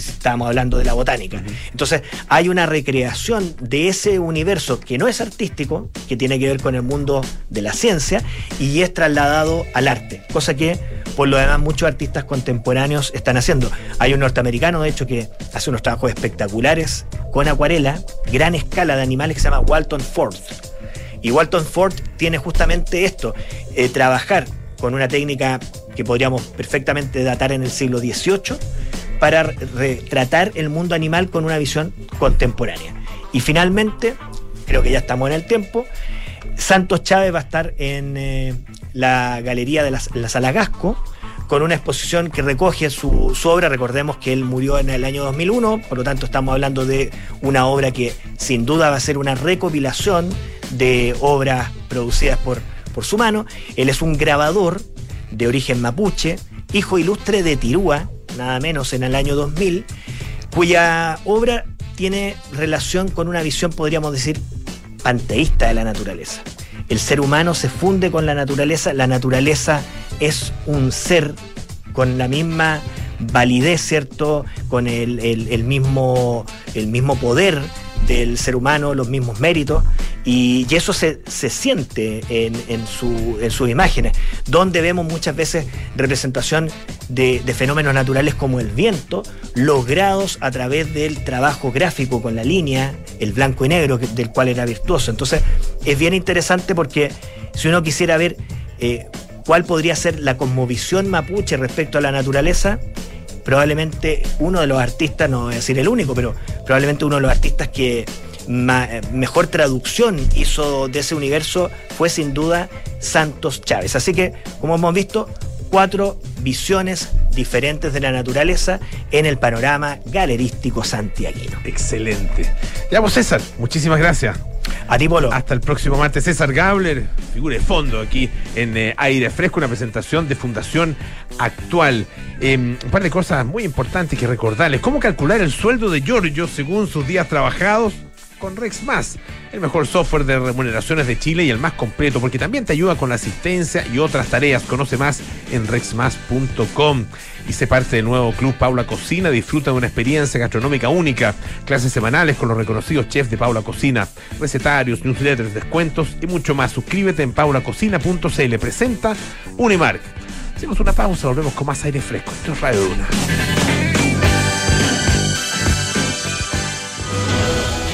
si estábamos hablando de la botánica. Uh -huh. Entonces, hay una recreación de ese universo que no es artístico, que tiene que ver con el mundo de la ciencia, y es trasladado al arte, cosa que por lo demás muchos artistas contemporáneos están haciendo. Hay un norteamericano, de hecho, que hace unos trabajos espectaculares con acuarela, gran escala de animales, que se llama Walton Ford. Y Walton Ford tiene justamente esto, eh, trabajar con una técnica que podríamos perfectamente datar en el siglo XVIII, para retratar el mundo animal con una visión contemporánea. Y finalmente, creo que ya estamos en el tiempo. Santos Chávez va a estar en eh, la galería de la, la Sala Gasco con una exposición que recoge su, su, obra. Recordemos que él murió en el año 2001, por lo tanto estamos hablando de una obra que sin duda va a ser una recopilación de obras producidas por, por su mano. Él es un grabador de origen mapuche, hijo ilustre de Tirúa, nada menos en el año 2000, cuya obra tiene relación con una visión, podríamos decir, panteísta de la naturaleza. El ser humano se funde con la naturaleza, la naturaleza es un ser con la misma validez, ¿cierto? Con el, el, el, mismo, el mismo poder del ser humano, los mismos méritos, y, y eso se, se siente en, en, su, en, sus imágenes, donde vemos muchas veces representación de, fenómenos naturales como el viento, logrados a través del trabajo gráfico con la línea, el blanco y negro, del cual era virtuoso. Entonces, es bien interesante porque si uno quisiera ver eh, cuál podría ser la cosmovisión mapuche respecto a la naturaleza, probablemente uno de los artistas, no voy a decir el único, pero probablemente uno de los artistas que ma mejor traducción hizo de ese universo fue sin duda Santos Chávez. Así que, como hemos visto, cuatro visiones diferentes de la naturaleza en el panorama galerístico santiaguino. Excelente. Ya vos, César, muchísimas gracias. A ti, Polo. Hasta el próximo martes. César Gabler, figura de fondo aquí en eh, Aire Fresco, una presentación de Fundación Actual. Eh, un par de cosas muy importantes que recordarles. ¿Cómo calcular el sueldo de Giorgio según sus días trabajados? con Rex Más, el mejor software de remuneraciones de Chile y el más completo, porque también te ayuda con la asistencia y otras tareas. Conoce más en rexmas.com y se parte del nuevo Club Paula Cocina. Disfruta de una experiencia gastronómica única. Clases semanales con los reconocidos chefs de Paula Cocina, recetarios, newsletters, descuentos y mucho más. Suscríbete en paulacocina.cl. Presenta Unimark. Hacemos una pausa, volvemos con más aire fresco. Esto es Radio Duna.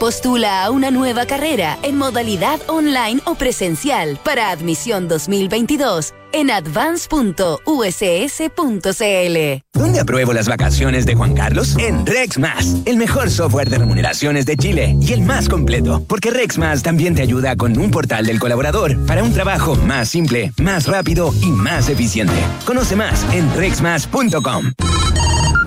Postula a una nueva carrera en modalidad online o presencial para admisión 2022 en advance.uss.cl. ¿Dónde apruebo las vacaciones de Juan Carlos? En RexMas, el mejor software de remuneraciones de Chile y el más completo, porque RexMas también te ayuda con un portal del colaborador para un trabajo más simple, más rápido y más eficiente. Conoce más en rexmas.com.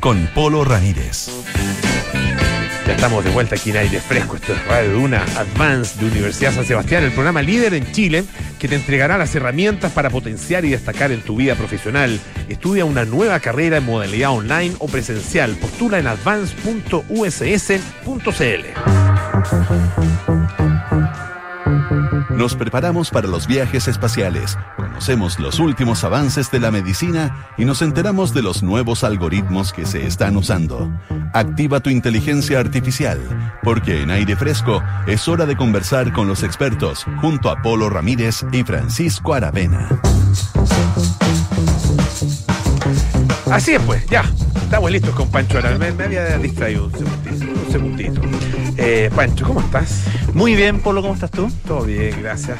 con Polo Ramírez. Ya estamos de vuelta aquí en aire fresco. Esto es Radio Duna Advance de Universidad San Sebastián, el programa líder en Chile que te entregará las herramientas para potenciar y destacar en tu vida profesional. Estudia una nueva carrera en modalidad online o presencial. Postula en advance.uss.cl. Nos preparamos para los viajes espaciales, conocemos los últimos avances de la medicina y nos enteramos de los nuevos algoritmos que se están usando. Activa tu inteligencia artificial, porque en aire fresco es hora de conversar con los expertos junto a Polo Ramírez y Francisco Aravena. Así es, pues, ya. Estamos listos con Pancho Aravena. Me, había distraído un segundito. Un segundito. Eh, Pancho, ¿cómo estás? Muy bien, Polo, ¿cómo estás tú? Todo bien, gracias.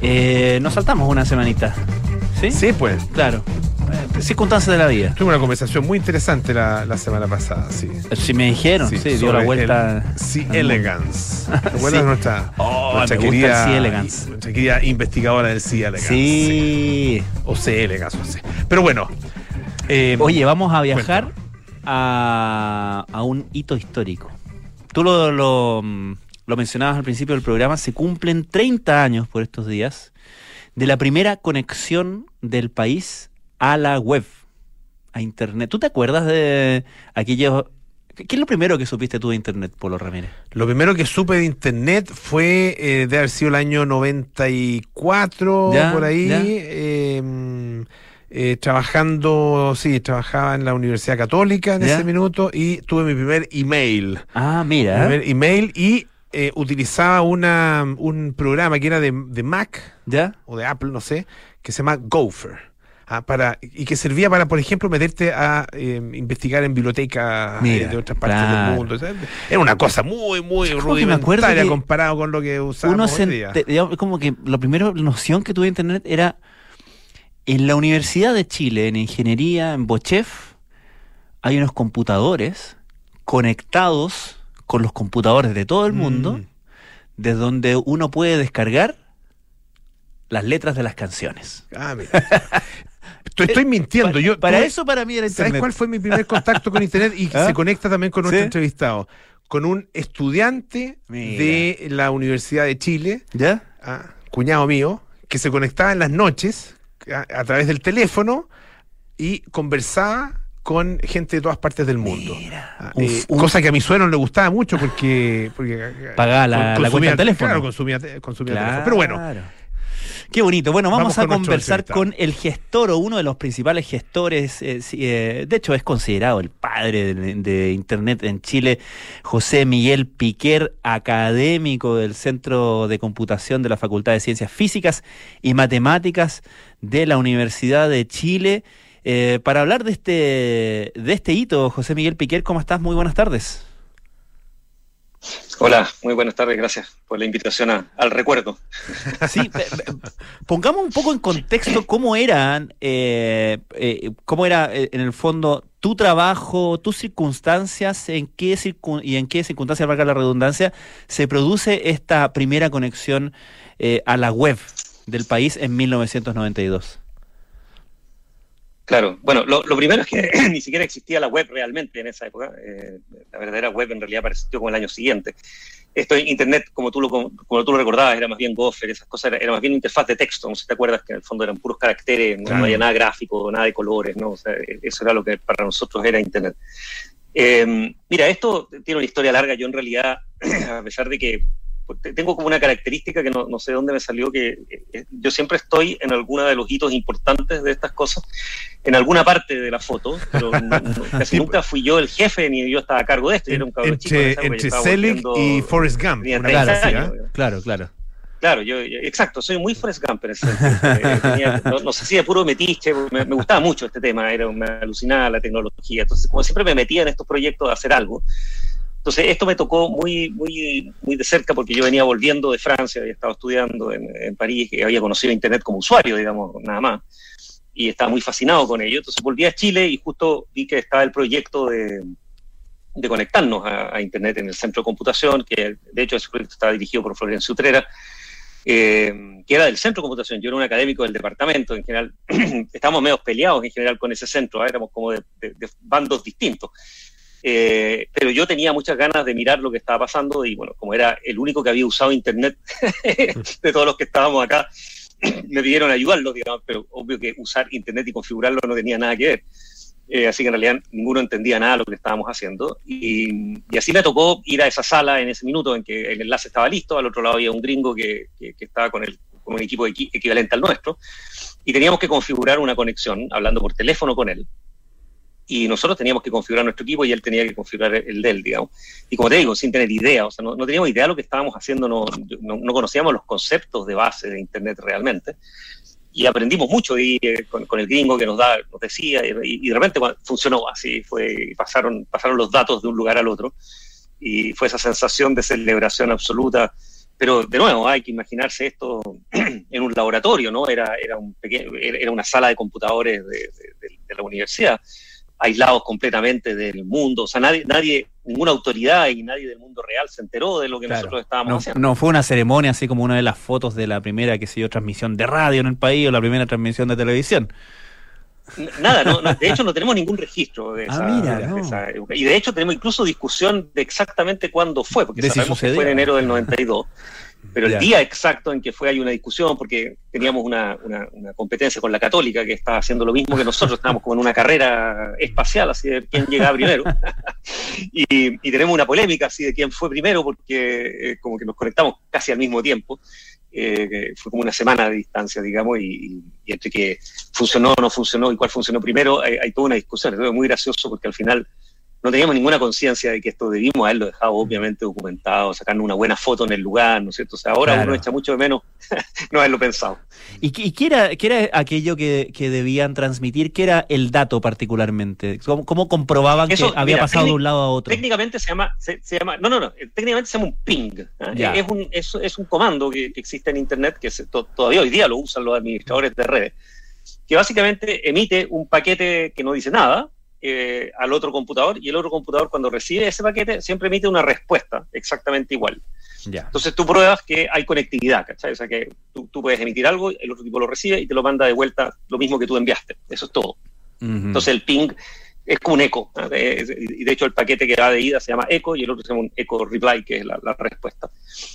Eh, nos saltamos una semanita. ¿Sí? Sí, pues. Claro. Eh, circunstancias de la vida. Tuve una conversación muy interesante la, la semana pasada, sí. Si me dijeron, sí, dio la vuelta. Sí, Elegance. ¿Te acuerdas Sí. nuestra, Oh, nuestra me gusta querida, el elegance. nuestra querida investigadora del C Elegance? Sí. O C Elegance, o C. Pero bueno. eh, Oye, vamos a viajar a, a un hito histórico. Tú lo, lo, lo mencionabas al principio del programa, se cumplen 30 años por estos días de la primera conexión del país a la web. a Internet. ¿Tú te acuerdas de aquellos... ¿Qué qué es lo primero que supiste tú de Internet, Polo Ramírez? Lo primero que supe de internet fue eh, de haber sido el año 94, Ya, por ahí, eh, eh, trabajando, sí, trabajaba en la Universidad Católica en Ya. ese minuto y tuve mi primer email. Ah, Mi mira. primer email y eh, utilizaba una, un programa que era de, de Mac ¿Ya? o de Apple, no sé, que se llama Gopher. ah, para, y que servía para, por ejemplo, meterte a eh, investigar en bibliotecas eh, de otras partes claro. del mundo. Era una cosa muy, muy rudimentaria que comparado con lo que usamos Uno hoy día. digamos, como que la primera noción que tuve de Internet era en la Universidad de Chile, en Ingeniería, en Bochef, hay unos computadores conectados con los computadores de todo el mundo, Mm. desde donde uno puede descargar las letras de las canciones. Ah, mira. Estoy, estoy mintiendo. Yo, Para tuve- eso para mí era ¿Sabes cuál fue mi primer contacto con Internet? Y ¿Ah? se conecta también con nuestro ¿Sí? entrevistado. Con un estudiante Mira. de la Universidad de Chile, ¿Ya? ah, cuñado mío, que se conectaba en las noches a, a través del teléfono y conversaba con gente de todas partes del mundo. Ah, eh, cosa que a mi suegro no le gustaba mucho porque... porque Pagaba la- la cuenta del teléfono. Claro, consumía, consumía Claro. teléfono. Pero bueno, Qué bonito. Bueno, vamos, Vamos a con conversar con el gestor o uno de los principales gestores. eh, eh, de hecho, es considerado el padre de, de Internet en Chile, José Miguel Piquer, académico del Centro de Computación de la Facultad de Ciencias Físicas y Matemáticas de la Universidad de Chile. Eh, para hablar de este, de este hito, José Miguel Piquer, ¿cómo estás? Muy buenas tardes. Hola, muy buenas tardes, gracias por la invitación al recuerdo. Sí, pongamos un poco en contexto cómo eran, eh, eh, cómo era eh, en el fondo tu trabajo, tus circunstancias, en qué circun- y en qué circunstancias, valga la redundancia, se produce esta primera conexión eh, a la web del país en 1992. Claro, bueno, lo, lo primero es que ni siquiera existía la web realmente en esa época. eh, la verdadera web en realidad apareció como el año siguiente. Esto Internet, como tú lo, como tú lo recordabas, era más bien Gopher, esas cosas, era, era más bien interfaz de texto. No sé si te acuerdas que en el fondo eran puros caracteres, no, había nada gráfico, nada de colores, ¿no? O sea, eso era lo que para nosotros era Internet. Eh, mira, esto tiene una historia larga. Yo en realidad, a pesar de que tengo como una característica que no, no sé de dónde me salió, que eh, yo siempre estoy en alguna de los hitos importantes de estas cosas, en alguna parte de la foto, pero no- no- casi nunca fui yo el jefe ni yo estaba a cargo de esto. yo era un cabrón chico en entre, yo entre Selig y Forrest Gump. tenía una 30 cosa así, años, ¿ah? Claro, claro. Claro, yo, yo- exacto, soy muy Forrest Gump en ese sentido. Eh, tenía- no, no sé si de puro metiche, me, me gustaba mucho este tema, era, me alucinaba la tecnología. Entonces, como siempre me metía en estos proyectos a hacer algo. Entonces, esto me tocó muy, muy, muy de cerca porque yo venía volviendo de Francia, había estado estudiando en, en París, que había conocido Internet como usuario, digamos, nada más. Y estaba muy fascinado con ello. Entonces, volví a Chile y justo vi que estaba el proyecto de, conectarnos a, Internet en el centro de computación, que de hecho ese proyecto estaba dirigido por Florencio Utrera, eh, que era del centro de computación. Yo era un académico del departamento, en general, estábamos medio peleados en general con ese centro, ¿ah? éramos como de bandos distintos. Eh, pero yo tenía muchas ganas de mirar lo que estaba pasando y bueno, como era el único que había usado Internet de todos los que estábamos acá, me pidieron ayudarlos, digamos, pero obvio que usar Internet y configurarlo no tenía nada que ver. Eh, así que en realidad ninguno entendía nada de lo que estábamos haciendo. Y, y así me tocó ir a esa sala en ese minuto en que el enlace estaba listo. Al otro lado había un gringo que, que- que estaba con, el, con un equipo equi- equivalente al nuestro. Y teníamos que configurar una conexión hablando por teléfono con él. Y nosotros teníamos que configurar nuestro equipo y él tenía que configurar el de él, digamos. Y como te digo, sin tener idea, o sea, no, no teníamos idea de lo que estábamos haciendo, no, no, no conocíamos los conceptos de base de Internet realmente y aprendimos mucho ahí, eh, con, el gringo que nos da, nos decía, y, y de repente funcionó así, fue, pasaron, pasaron los datos de un lugar al otro, y fue esa sensación de celebración absoluta. Pero de nuevo, hay que imaginarse esto en un laboratorio, ¿no? Era, era, un pequeño, era una sala de computadores de la universidad, aislados completamente del mundo. O sea, nadie, nadie, ninguna autoridad y nadie del mundo real se enteró de lo que Claro. nosotros estábamos No, haciendo. no fue una ceremonia así como una de las fotos de la primera, que sé yo, transmisión de radio en el país o la primera transmisión de televisión. Nada, no, no, de hecho no tenemos ningún registro de Ah, esa, de época. Y de hecho tenemos incluso discusión de exactamente cuándo fue, porque De si sabemos que fue en enero del 92. Pero el Ya. día exacto en que fue hay una discusión, porque teníamos una, una- una competencia con la católica que estaba haciendo lo mismo que nosotros, estábamos como en una carrera espacial, así de quién llegaba primero. y, y tenemos una polémica así de quién fue primero, porque eh, como que nos conectamos casi al mismo tiempo. Eh, fue como una semana de distancia, digamos, y, y entre que funcionó o no funcionó y cuál funcionó primero, hay, hay toda una discusión. Es muy gracioso porque al final no teníamos ninguna conciencia de que esto debimos haberlo dejado obviamente documentado, sacarnos una buena foto en el lugar, ¿no es cierto? O sea, ahora Claro. uno echa mucho de menos no haberlo pensado. ¿Y, qué- y qué, era, qué era aquello que, que debían transmitir? ¿Qué era el dato particularmente? ¿Cómo, cómo comprobaban Eso, que había mira, pasado de un lado a otro? Técnicamente se llama, se, se llama, no, no, no, eh, técnicamente se llama un ping. Ya. Es, un, es, es un comando que, que existe en Internet que se- to- todavía hoy día lo usan los administradores de redes, que básicamente emite un paquete que no dice nada eh, al otro computador y el otro computador cuando recibe ese paquete siempre emite una respuesta exactamente igual. Ya. Entonces tú pruebas que hay conectividad, ¿cachai? O sea que tú, tú puedes emitir algo, el otro tipo lo recibe y te lo manda de vuelta lo mismo que tú enviaste. Eso es todo. Entonces el ping es como un eco. Y de hecho el paquete que va de ida se llama eco y el otro se llama un eco reply, que es la, la respuesta.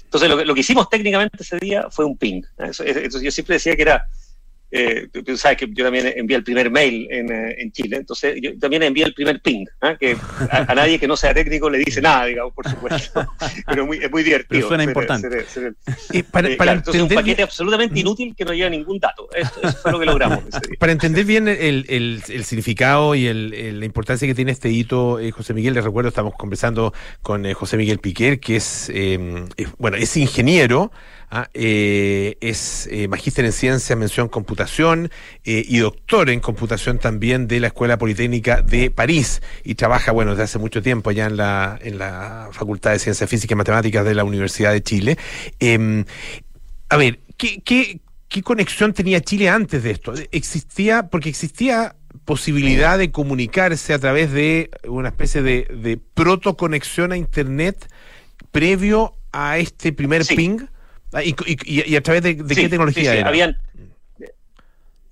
Entonces lo que, lo que hicimos técnicamente ese día fue un ping. eso- yo siempre decía que era... eh, tú, sabes que yo también envié el primer mail en, eh, en Chile, entonces yo también envié el primer ping, ¿ah? que a, a nadie que no sea técnico le dice nada, digamos, por supuesto, pero muy- es muy divertido. Pero suena ser- importante. ser- ser- Y para, eh, para claro, entonces un entender paquete absolutamente inútil que no lleva ningún dato. Eso, eso fue lo que logramos. Para entender bien el, el- el significado y el- la importancia que tiene este hito, eh, José Miguel, les recuerdo, estamos conversando con eh, José Miguel Piquer, que es, eh, es- bueno, es ingeniero, ah, eh, es eh, magíster en ciencia, mención computación eh, y doctor en computación también de la Escuela Politécnica de París y trabaja, bueno, desde hace mucho tiempo allá en la, en la Facultad de Ciencias Físicas y Matemáticas de la Universidad de Chile. Em, a ver, ¿qué, qué, qué conexión tenía Chile antes de esto? ¿Existía, porque existía posibilidad de comunicarse a través de una especie de, de protoconexión a Internet previo a este primer Sí. ping? Ah, ¿Y, y- y a través de, de Sí, qué tecnología sí, sí, era? Habían,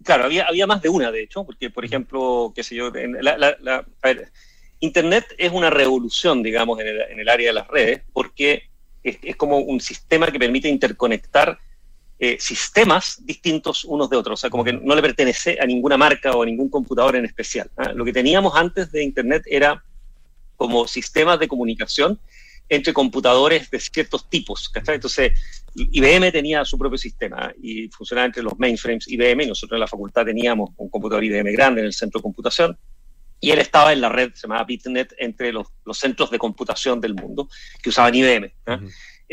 claro, había, había más de una, de hecho, porque, por ejemplo, qué sé yo, en la- la- la- a ver, Internet es una revolución, digamos, en el, en el área de las redes, porque es, es como un sistema que permite interconectar eh, sistemas distintos unos de otros, o sea, como que no le pertenece a ninguna marca o a ningún computador en especial. ¿ah? Lo que teníamos antes de Internet era como sistemas de comunicación entre computadores de ciertos tipos. ¿cachai? Entonces, IBM tenía su propio sistema y funcionaba entre los mainframes IBM y nosotros en la facultad teníamos un computador IBM grande en el centro de computación y él estaba en la red, se llamaba Bitnet, entre los, los centros de computación del mundo que usaban IBM.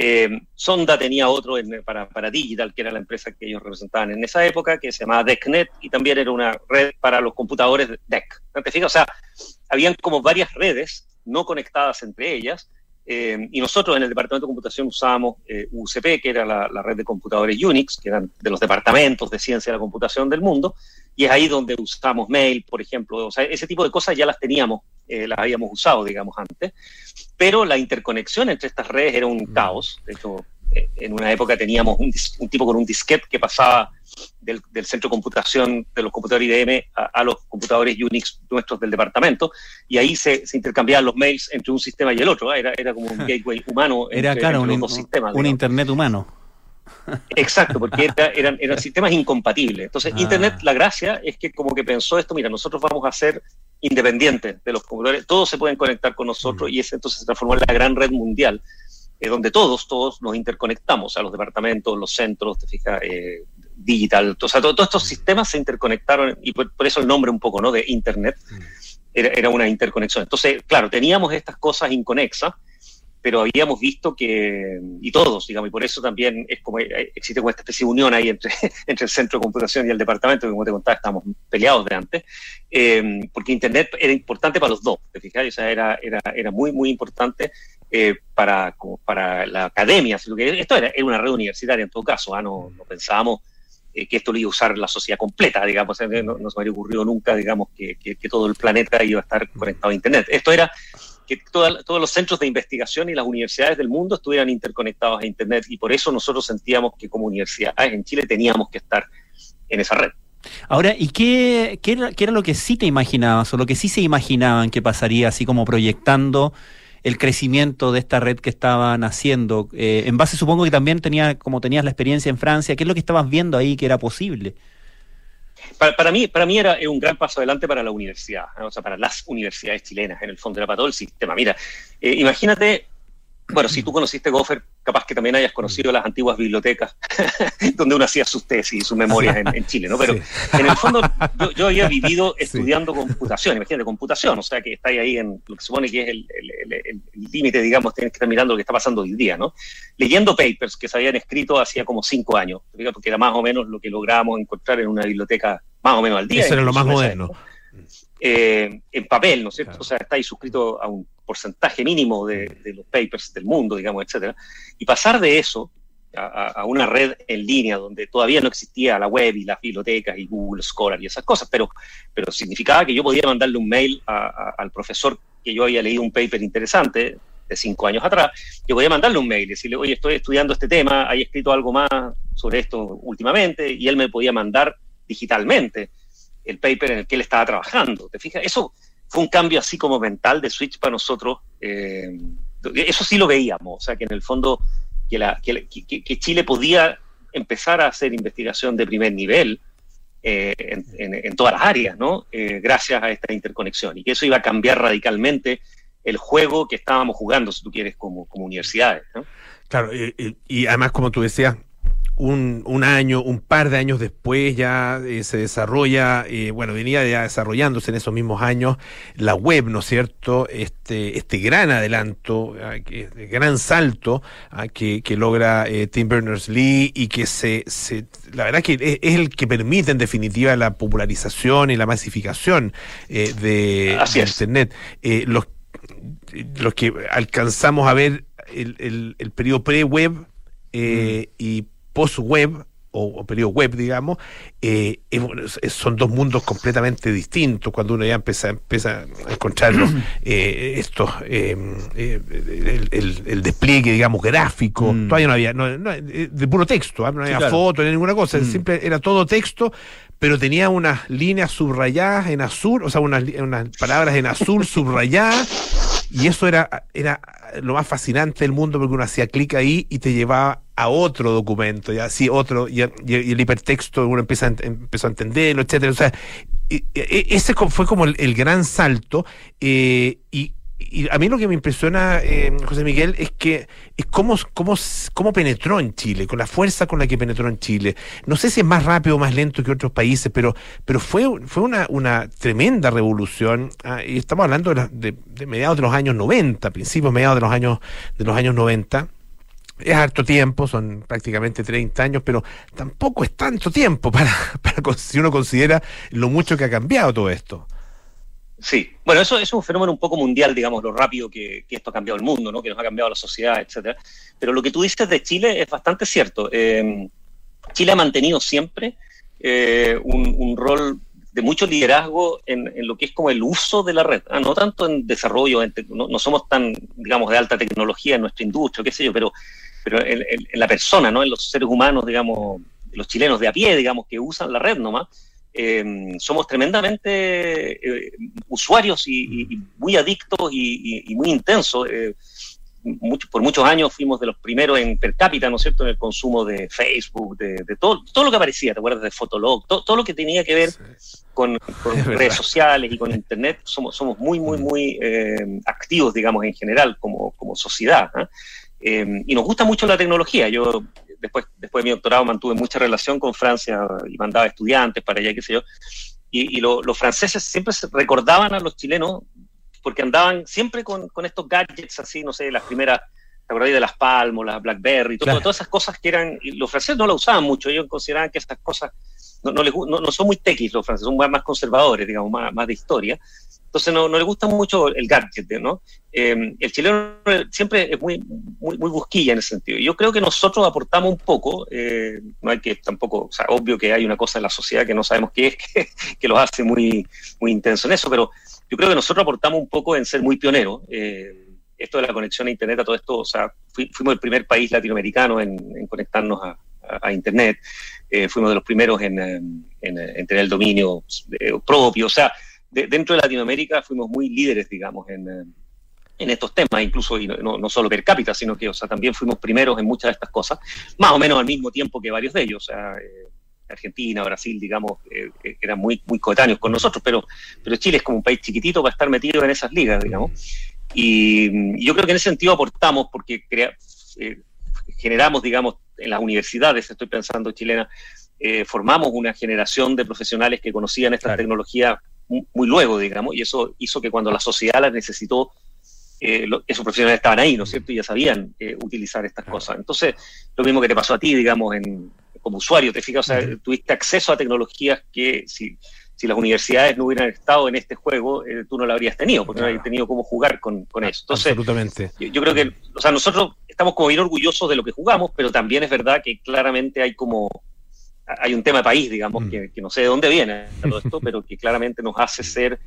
Eh, Sonda tenía otro en- para, para Digital, que era la empresa que ellos representaban en esa época, que se llamaba DECnet, y también era una red para los computadores de DEC. ¿No te fijas? O sea, habían como varias redes no conectadas entre ellas, eh, y nosotros en el departamento de computación usábamos eh, UCP, que era la, la red de computadores Unix, que eran de los departamentos de ciencia de la computación del mundo, y es ahí donde usamos mail, por ejemplo. O sea, ese tipo de cosas ya las teníamos, eh, las habíamos usado, digamos, antes pero la interconexión entre estas redes era un caos. De hecho, en una época teníamos un, un tipo con un disquete que pasaba del, del centro de computación de los computadores IBM a, a los computadores Unix nuestros del departamento, y ahí se, se intercambiaban los mails entre un sistema y el otro. ¿eh? Era, era como un gateway humano Era, claro, entre un, dos un- sistemas. un digamos. Internet humano. Exacto, porque era- eran, eran sistemas incompatibles. Entonces, Ah. Internet, la gracia es que como que pensó esto, mira, nosotros vamos a ser independientes de los computadores, todos se pueden conectar con nosotros y ese entonces se transformó en la gran red mundial, eh, donde todos, todos nos interconectamos a los departamentos, los centros, te fijas, eh, digital, o sea, todo- todos estos sistemas se interconectaron y por, por eso el nombre un poco, ¿no? De Internet, era, era una interconexión. Entonces, claro, teníamos estas cosas inconexas, pero habíamos visto que, y todos, digamos, y por eso también es como, eh, existe como esta especie de unión ahí entre, entre el centro de computación y el departamento, que como te contaba, estábamos peleados de antes, eh, porque Internet era importante para los dos, ¿te fijas? O sea, era, era, era muy, muy importante eh, para, como para la academia. así que esto era, era una red universitaria en todo caso, ¿ah? no, no pensábamos eh, que esto lo iba a usar la sociedad completa, digamos, no, no se me habría ocurrido nunca, digamos, que, que- que todo el planeta iba a estar conectado a Internet. Esto era que toda- todos los centros de investigación y las universidades del mundo estuvieran interconectados a Internet y por eso nosotros sentíamos que como universidades en Chile teníamos que estar en esa red. Ahora, ¿y qué, qué, era, qué era lo que sí te imaginabas o lo que sí se imaginaban que pasaría así como proyectando el crecimiento de esta red que estaban haciendo? Eh, en base, supongo que también tenía, como tenías la experiencia en Francia, ¿qué es lo que estabas viendo ahí que era posible? Para, mí, para mí era un gran paso adelante para la universidad, o sea, para las universidades chilenas, en el fondo, era para todo el sistema. Mira, eh, imagínate bueno, si tú conociste Gopher, capaz que también hayas conocido las antiguas bibliotecas donde uno hacía sus tesis y sus memorias en, Chile, ¿no? Pero en el fondo yo, yo había vivido estudiando computación, imagínate, computación, o sea que está ahí en lo que supone que es el límite, digamos, tienes que estar mirando lo que está pasando hoy día, ¿no? Leyendo papers que se habían escrito hacía como cinco años, porque era más o menos lo que lográbamos encontrar en una biblioteca más o menos al día. Eso era lo más moderno. Eh, en papel, ¿no es cierto? O sea, estáis suscrito a un porcentaje mínimo de, los papers del mundo, digamos, etcétera. Y pasar de eso a, una red en línea donde todavía no existía la web y las bibliotecas y Google Scholar y esas cosas, pero, pero significaba que yo podía mandarle un mail al profesor que yo había leído un paper interesante de cinco años atrás, yo podía mandarle un mail y decirle, oye, estoy estudiando este tema, hay escrito algo más sobre esto últimamente, y él me podía mandar digitalmente el paper en el que él estaba trabajando. ¿Te fijas? Eso fue un cambio así como mental de switch para nosotros. Eh, eso sí lo veíamos, o sea, que en el fondo que, Chile podía empezar a hacer investigación de primer nivel eh, en, todas las áreas, ¿no? Eh, gracias a esta interconexión y que eso iba a cambiar radicalmente el juego que estábamos jugando, si tú quieres, como, universidades. Claro, y además, como tú decías, un, un, año, un par de años después ya eh, se desarrolla, eh, bueno, venía ya desarrollándose en esos mismos años la web, ¿no es cierto? Este, este gran adelanto, ah, gran salto ah, que, que, logra eh, Tim Berners-Lee y que se, se, la verdad que es, el que permite en definitiva la popularización y la masificación de, Internet. los, los que alcanzamos a ver el, el, el periodo pre-web mm. y post-web o, periodo web, digamos, eh, son dos mundos completamente distintos cuando uno ya empieza, empieza a encontrar eh, estos, eh, el, despliegue, digamos, gráfico. Mm. Todavía no había, de puro texto, ¿ah? no había foto, ni ninguna cosa, mm. era todo texto, pero tenía unas líneas subrayadas en azul, o sea, unas, unas palabras en azul subrayadas, y eso era, era lo más fascinante del mundo porque uno hacía clic ahí y te llevaba a otro documento, ya así otro, y, el hipertexto uno empieza a, empezó a entenderlo, etcétera. O sea, ese fue como el, gran salto, eh, y, a mí lo que me impresiona, eh, José Miguel, es que es cómo, cómo, cómo penetró en Chile, con la fuerza con la que penetró en Chile. No sé si es más rápido o más lento que otros países, pero, pero fue, fue una, una tremenda revolución. Ah, y estamos hablando de, de, mediados de los años 90, principios, mediados de los años, de los años 90 es harto tiempo, son prácticamente 30 años, pero tampoco es tanto tiempo para si uno considera lo mucho que ha cambiado todo esto. Sí, bueno, eso, es un fenómeno un poco mundial, digamos, lo rápido que, esto ha cambiado el mundo, ¿no? que nos ha cambiado la sociedad, etcétera. Pero lo que tú dices de Chile es bastante cierto. Eh, Chile ha mantenido siempre eh, un, rol de mucho liderazgo en, lo que es como el uso de la red, ¿ah? no tanto en desarrollo, no, no, somos tan, digamos, de alta tecnología en nuestra industria, qué sé yo, pero pero en, la persona, ¿no? En los seres humanos, digamos, los chilenos de a pie, digamos, que usan la red nomás, eh, somos tremendamente eh, usuarios y, muy adictos y, muy intensos. Eh, por muchos años fuimos de los primeros en per cápita, ¿no es cierto?, en el consumo de Facebook, de, todo, todo lo que aparecía, ¿te acuerdas? De Fotolog, todo, lo que tenía que ver con, redes sociales y con Internet, somos, somos muy, muy, muy activos, digamos, en general, como, como sociedad. ¿eh? Eh, y nos gusta mucho la tecnología. Yo después, después de mi doctorado mantuve mucha relación con Francia y mandaba estudiantes para allá, qué sé yo. Y, los franceses siempre recordaban a los chilenos porque andaban siempre con, con estos gadgets así, no sé, las primeras, ¿te acordáis de las Palmo, las Blackberry, todas esas cosas que eran, y los franceses no las usaban mucho, ellos consideraban que estas cosas no, no, les, no, no son muy techis los franceses, son más conservadores, digamos, más, más de historia. Entonces no, le gusta mucho el gadget, ¿no? Eh, el chileno siempre es muy, muy, busquilla en ese sentido. Yo creo que nosotros aportamos un poco, eh, no hay que tampoco, o sea, obvio que hay una cosa en la sociedad que no sabemos qué es, que, los hace muy, muy intenso en eso, pero yo creo que nosotros aportamos un poco en ser muy pioneros. Eh, esto de la conexión a Internet, a todo esto, o sea, fuimos el primer país latinoamericano en, conectarnos a, a, Internet, fuimos de los primeros en, en, en tener el dominio propio, o sea, dentro de Latinoamérica fuimos muy líderes, digamos, en, en estos temas, incluso y no, no, solo per cápita, sino que o sea, también fuimos primeros en muchas de estas cosas, más o menos al mismo tiempo que varios de ellos. O sea, eh, Argentina, Brasil, digamos, eh, eran muy, muy coetáneos con nosotros, pero, pero Chile es como un país chiquitito para estar metido en esas ligas, digamos. Y, y yo creo que en ese sentido aportamos porque crea, eh, generamos, digamos, en las universidades, estoy pensando chilena, eh, formamos una generación de profesionales que conocían esta Claro. tecnología muy, luego, digamos, y eso hizo que cuando la sociedad las necesitó, eh, lo- esos profesionales estaban ahí, ¿no es cierto? Y ya sabían eh, utilizar estas cosas. Entonces, lo mismo que te pasó a ti, digamos, en, como usuario, te fijas, o sea, tuviste acceso a tecnologías que si, si las universidades no hubieran estado en este juego, eh, tú no lo habrías tenido, porque no habrías tenido cómo jugar con, con eso. Entonces, Absolutamente. yo, yo creo que, o sea, nosotros estamos como bien orgullosos de lo que jugamos, pero también es verdad que claramente hay como, hay un tema de país, digamos, Mm. que, que no sé de dónde viene todo esto, pero que claramente nos hace ser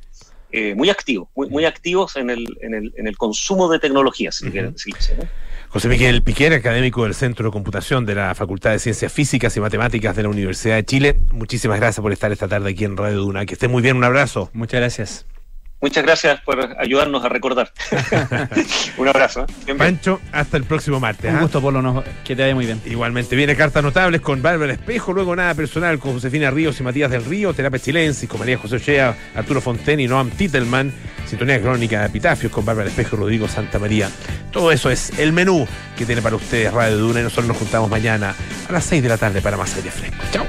eh, muy activos, muy, muy activos en el, en, el, en el consumo de tecnologías, si decirlo así, ¿no? José Miguel Piquer, académico del Centro de Computación de la Facultad de Ciencias Físicas y Matemáticas de la Universidad de Chile. Muchísimas gracias por estar esta tarde aquí en Radio Duna. Que esté muy bien, un abrazo. Muchas gracias. Muchas gracias por ayudarnos a recordar. un abrazo. ¿eh? Pancho, hasta el próximo martes. Un ¿ah? gusto, Polo. nos- que te vaya muy bien. Igualmente viene cartas notables con Bárbara Espejo, luego nada personal con Josefina Ríos y Matías del Río, Terapia Chilensis con María José Ochea, Arturo Fonten y Noam Titelman, Sintonía Crónica de Epitafios con Bárbara Espejo y Rodrigo Santa María. Todo eso es el menú que tiene para ustedes Radio Duna y nosotros nos juntamos mañana a las 6 de la tarde para más aire fresco. Chao.